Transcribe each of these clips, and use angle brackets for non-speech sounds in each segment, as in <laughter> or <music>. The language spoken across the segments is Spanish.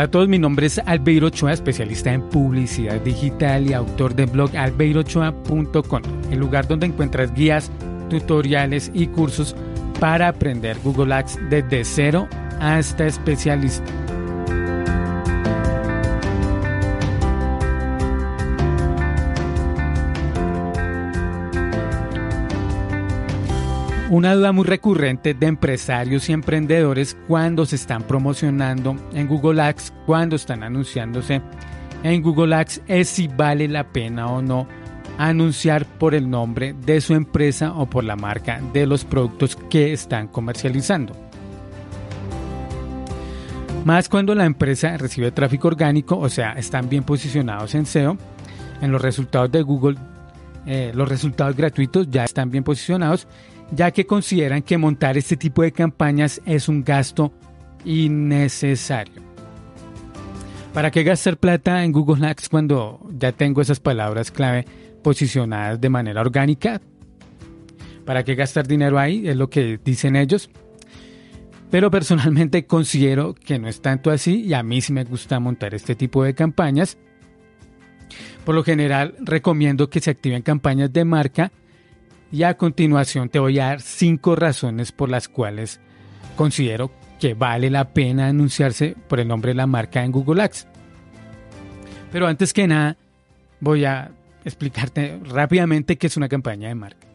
Hola a todos, mi nombre es Albeiro Ochoa, especialista en publicidad digital y autor del blog albeirochoa.com, el lugar donde encuentras guías, tutoriales y cursos para aprender Google Ads desde cero hasta especialista. Una duda muy recurrente de empresarios y emprendedores cuando se están promocionando en Google Ads, cuando están anunciándose en Google Ads, es si vale la pena o no anunciar por el nombre de su empresa o por la marca de los productos que están comercializando. Más cuando la empresa recibe tráfico orgánico, o sea, están bien posicionados en SEO, en los resultados de Google, eh, los resultados gratuitos ya están bien posicionados ya que consideran que montar este tipo de campañas es un gasto innecesario. ¿Para qué gastar plata en Google Ads cuando ya tengo esas palabras clave posicionadas de manera orgánica? ¿Para qué gastar dinero ahí? Es lo que dicen ellos. Pero personalmente <laughs> considero que no es tanto así y a mí sí me gusta montar este tipo de campañas. Por lo general recomiendo que se activen campañas de marca y a continuación te voy a dar cinco razones por las cuales considero que vale la pena anunciarse por el nombre de la marca en Google Ads. Pero antes que nada, voy a explicarte rápidamente qué es una campaña de marca.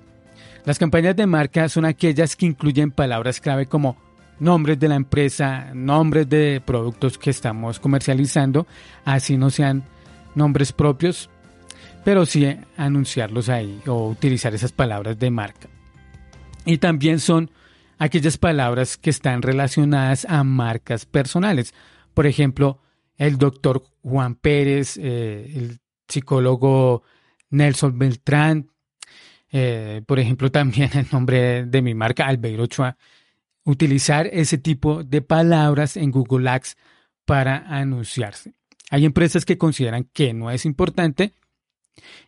Las campañas de marca son aquellas que incluyen palabras clave como nombres de la empresa, nombres de productos que estamos comercializando, así no sean nombres propios, pero sí anunciarlos ahí o utilizar esas palabras de marca. Y también son aquellas palabras que están relacionadas a marcas personales. Por ejemplo, el doctor Juan Pérez, eh, el psicólogo Nelson Beltrán, eh, por ejemplo, también el nombre de mi marca, Albeiro Ochoa. Utilizar ese tipo de palabras en Google Ads para anunciarse. Hay empresas que consideran que no es importante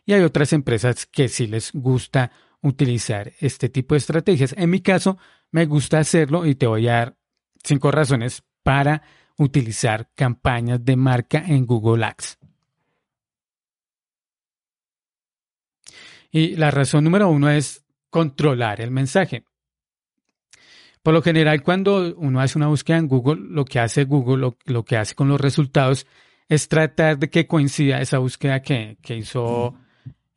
y hay otras empresas que sí les gusta utilizar este tipo de estrategias. En mi caso, me gusta hacerlo y te voy a dar cinco razones para utilizar campañas de marca en Google Ads. Y la razón número uno es controlar el mensaje. Por lo general, cuando uno hace una búsqueda en Google, lo que hace Google, lo, lo que hace con los resultados es tratar de que coincida esa búsqueda que, hizo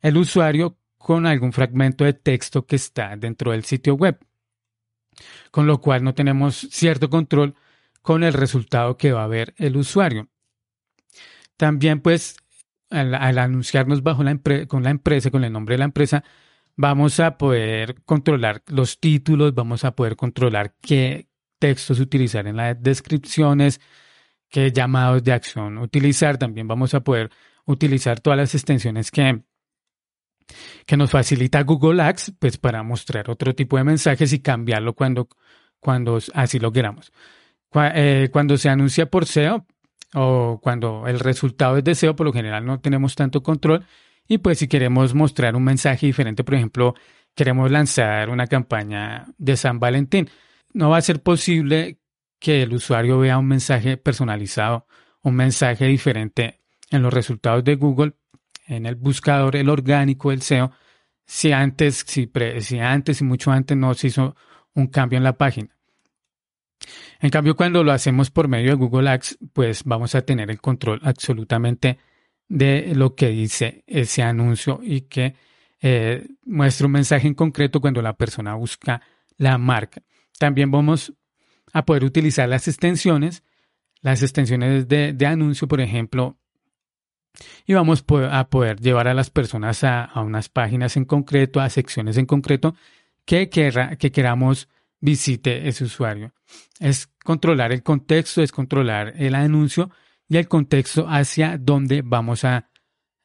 el usuario con algún fragmento de texto que está dentro del sitio web. Con lo cual no tenemos cierto control con el resultado que va a ver el usuario. También pues al, anunciarnos bajo la con la empresa, con el nombre de la empresa, vamos a poder controlar los títulos, vamos a poder controlar qué textos utilizar en las descripciones, qué llamados de acción utilizar. También vamos a poder utilizar todas las extensiones que, que nos facilita Google Ads pues para mostrar otro tipo de mensajes y cambiarlo cuando, cuando así lo queramos. Eh, cuando se anuncia por SEO o cuando el resultado es de SEO, por lo general no tenemos tanto control. Y pues si queremos mostrar un mensaje diferente, por ejemplo, queremos lanzar una campaña de San Valentín, no va a ser posible que el usuario vea un mensaje personalizado, un mensaje diferente en los resultados de Google, en el buscador, el orgánico, el SEO, si antes, si, si antes y mucho antes no se hizo un cambio en la página. En cambio, cuando lo hacemos por medio de Google Ads, pues vamos a tener el control absolutamente de lo que dice ese anuncio y que eh, muestra un mensaje en concreto cuando la persona busca la marca. También vamos a poder utilizar las extensiones, las extensiones de, anuncio, por ejemplo, y vamos a poder llevar a las personas a, unas páginas en concreto, a secciones en concreto que, que queramos visite ese usuario. Es controlar el contexto, es controlar el anuncio y el contexto hacia dónde vamos a,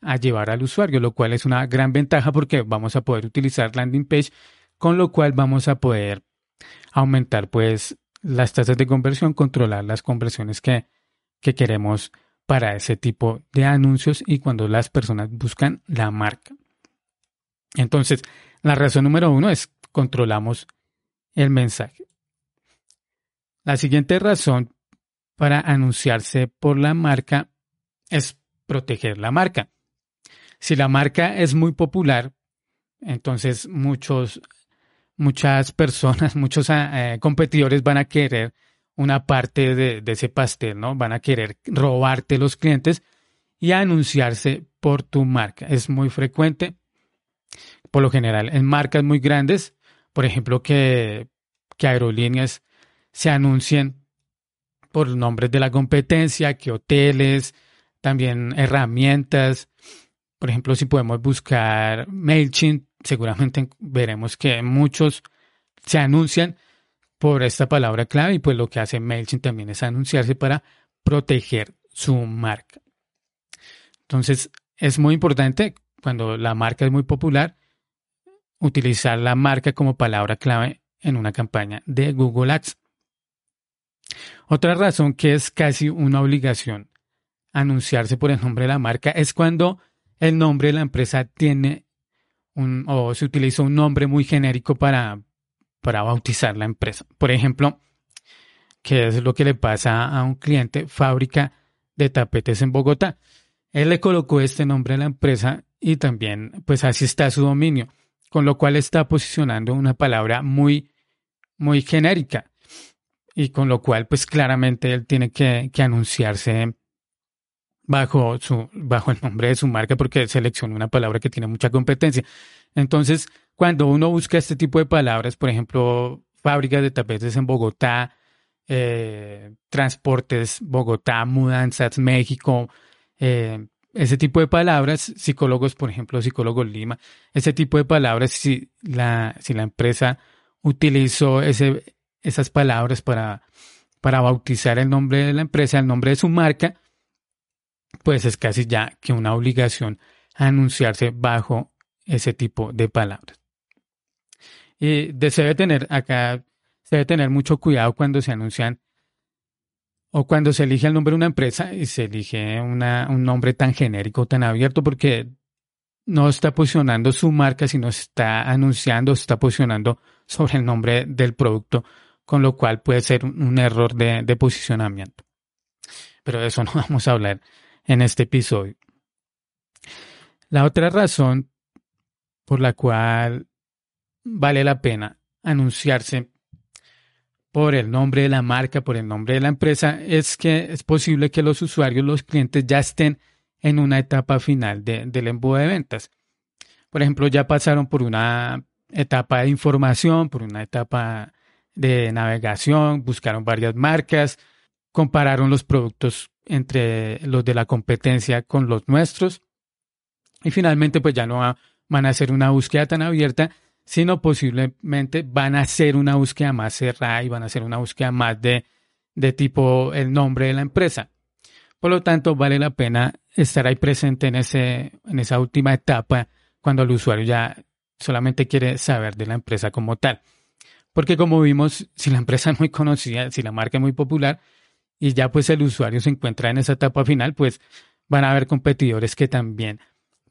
a llevar al usuario, lo cual es una gran ventaja porque vamos a poder utilizar landing page, con lo cual vamos a poder aumentar pues las tasas de conversión, controlar las conversiones que, que queremos para ese tipo de anuncios y cuando las personas buscan la marca. Entonces, la razón número uno es controlamos el mensaje. La siguiente razón para anunciarse por la marca es proteger la marca. Si la marca es muy popular, entonces muchos, muchas personas, <laughs> muchos eh, competidores van a querer una parte de, ese pastel, ¿no? Van a querer robarte los clientes y anunciarse por tu marca. Es muy frecuente, por lo general, en marcas muy grandes, por ejemplo, que, que aerolíneas se anuncien por nombres de la competencia, que hoteles, también herramientas. Por ejemplo, si podemos buscar MailChimp, seguramente veremos que muchos se anuncian por esta palabra clave y pues lo que hace MailChimp también es anunciarse para proteger su marca. Entonces es muy importante cuando la marca es muy popular utilizar la marca como palabra clave en una campaña de Google Ads. Otra razón que es casi una obligación anunciarse por el nombre de la marca es cuando el nombre de la empresa tiene o se utiliza un nombre muy genérico para, para bautizar la empresa. Por ejemplo, que es lo que le pasa a un cliente fábrica de tapetes en Bogotá. Él le colocó este nombre a la empresa y también pues así está su dominio, con lo cual está posicionando una palabra muy, muy genérica y con lo cual pues claramente él tiene que, que anunciarse bajo, su, bajo el nombre de su marca porque selecciona una palabra que tiene mucha competencia. Entonces, cuando uno busca este tipo de palabras, por ejemplo, fábricas de tapetes en Bogotá, eh, transportes Bogotá, mudanzas México, eh, ese tipo de palabras, psicólogos, por ejemplo, psicólogos Lima, ese tipo de palabras, si la, si la empresa utilizó ese, esas palabras para, para bautizar el nombre de la empresa, el nombre de su marca, pues es casi ya que una obligación anunciarse bajo ese tipo de palabras. Y se debe tener acá, se debe tener mucho cuidado cuando se anuncian o cuando se elige el nombre de una empresa y se elige una, un nombre tan genérico, tan abierto, porque no está posicionando su marca, sino está anunciando, está posicionando sobre el nombre del producto, con lo cual puede ser un error de, de posicionamiento. Pero de eso no <laughs> vamos a hablar en este episodio. La otra razón por la cual vale la pena anunciarse por el nombre de la marca, por el nombre de la empresa, es que es posible que los usuarios, los clientes ya estén en una etapa final del embudo de ventas. Por ejemplo, ya pasaron por una etapa de información, por una etapa de navegación, buscaron varias marcas, compararon los productos entre los de la competencia con los nuestros y finalmente pues ya no van a hacer una búsqueda tan abierta, sino posiblemente van a hacer una búsqueda más cerrada y van a hacer una búsqueda más de, de tipo el nombre de la empresa. Por lo tanto, vale la pena estar ahí presente en, ese, en esa última etapa cuando el usuario ya solamente quiere saber de la empresa como tal. Porque como vimos, si la empresa es <laughs> muy conocida, si la marca es muy popular y ya pues el usuario se encuentra en esa etapa final, pues van a haber competidores que también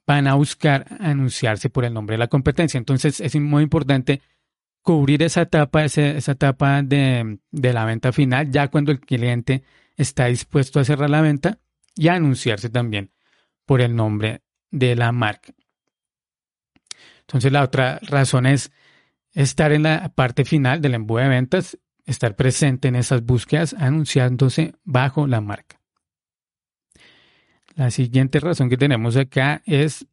van a buscar anunciarse por el nombre de la competencia. Entonces es muy importante cubrir esa etapa, esa, etapa de, de, la venta final, ya cuando el cliente está dispuesto a cerrar la venta y a anunciarse también por el nombre de la marca. Entonces la otra razón es estar en la parte final del embudo de ventas, estar presente en esas búsquedas anunciándose bajo la marca. La siguiente razón que tenemos acá es,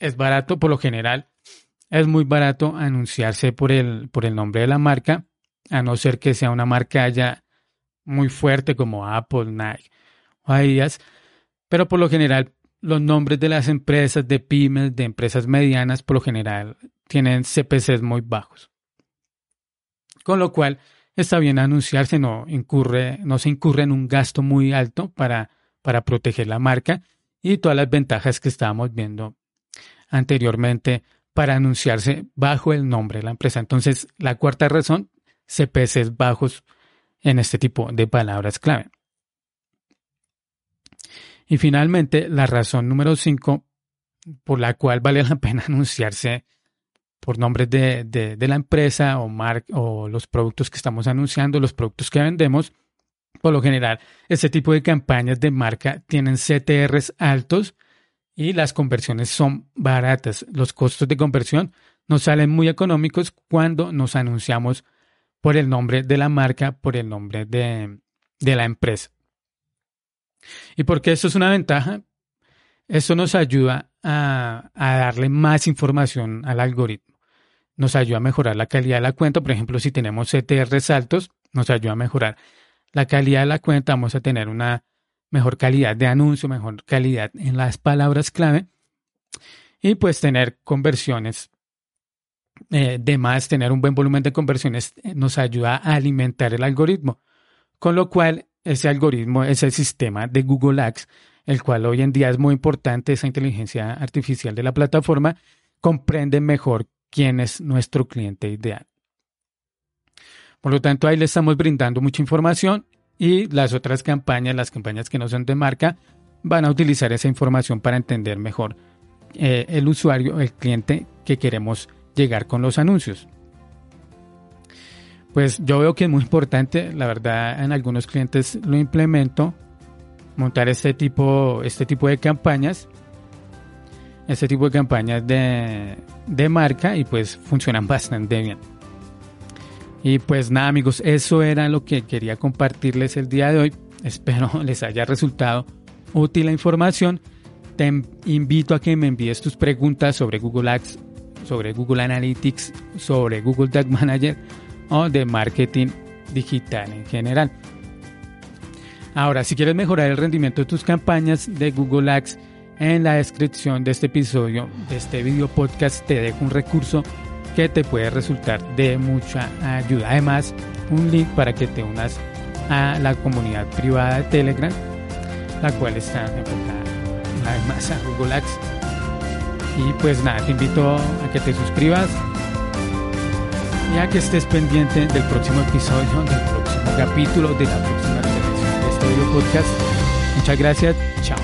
es barato por lo general, es muy barato anunciarse por el, por el nombre de la marca, a no ser que sea una marca ya muy fuerte como Apple, Nike o Adidas, pero por lo general los nombres de las empresas, de pymes, de empresas medianas, por lo general tienen CPCs muy bajos. Con lo cual, está bien anunciarse, no, incurre, no se incurre en un gasto muy alto para, para proteger la marca y todas las ventajas que estábamos viendo anteriormente para anunciarse bajo el nombre de la empresa. Entonces, la cuarta razón, CPCs bajos en este tipo de palabras clave. Y finalmente, la razón número cinco por la cual vale la <laughs> pena anunciarse por nombres de, de, la empresa o, o los productos que estamos anunciando, los productos que vendemos. Por lo general, este tipo de campañas de marca tienen CTRs altos y las conversiones son baratas. Los costos de conversión nos salen muy económicos cuando nos anunciamos por el nombre de la marca, por el nombre de, de la empresa. ¿Y por qué esto es una ventaja? Esto nos ayuda a, a, darle más información al algoritmo. Nos ayuda a mejorar la calidad de la cuenta. Por ejemplo, si tenemos CTRs altos, nos ayuda a mejorar la calidad de la cuenta. Vamos a tener una mejor calidad de anuncio, mejor calidad en las palabras clave y pues tener conversiones eh, de más, tener un buen volumen de conversiones eh, nos ayuda a alimentar el algoritmo, con lo cual ese algoritmo es el sistema de Google Ads, el cual hoy en día es muy importante, esa inteligencia artificial de la plataforma, comprende mejor quién es nuestro cliente ideal. Por lo tanto, ahí le estamos brindando mucha información y las otras campañas, las campañas que no son de marca, van a utilizar esa información para entender mejor eh, el usuario, el cliente que queremos llegar con los anuncios. Pues yo veo que es muy importante, la verdad, en algunos clientes lo implemento, montar este tipo, este tipo de campañas, este tipo de campañas de, de marca y pues funcionan <laughs> bastante bien. Y pues nada amigos, eso era lo que quería compartirles el día de hoy. <laughs> Espero les haya resultado útil la información. Te invito a que me envíes tus preguntas sobre Google Ads, sobre Google Analytics, sobre Google Tag Manager o de marketing digital en general. Ahora, si quieres mejorar el rendimiento de tus campañas de Google Ads, en la descripción de este episodio, de este video podcast, te dejo un recurso que te puede resultar de mucha ayuda. Además, un link para que te unas a la comunidad privada de Telegram, la cual está enfocada una vez más a Google Ads. Y pues nada, te invito a que te suscribas y a que estés pendiente del próximo episodio, del próximo capítulo, de la próxima edición de este video podcast. Muchas gracias, chao.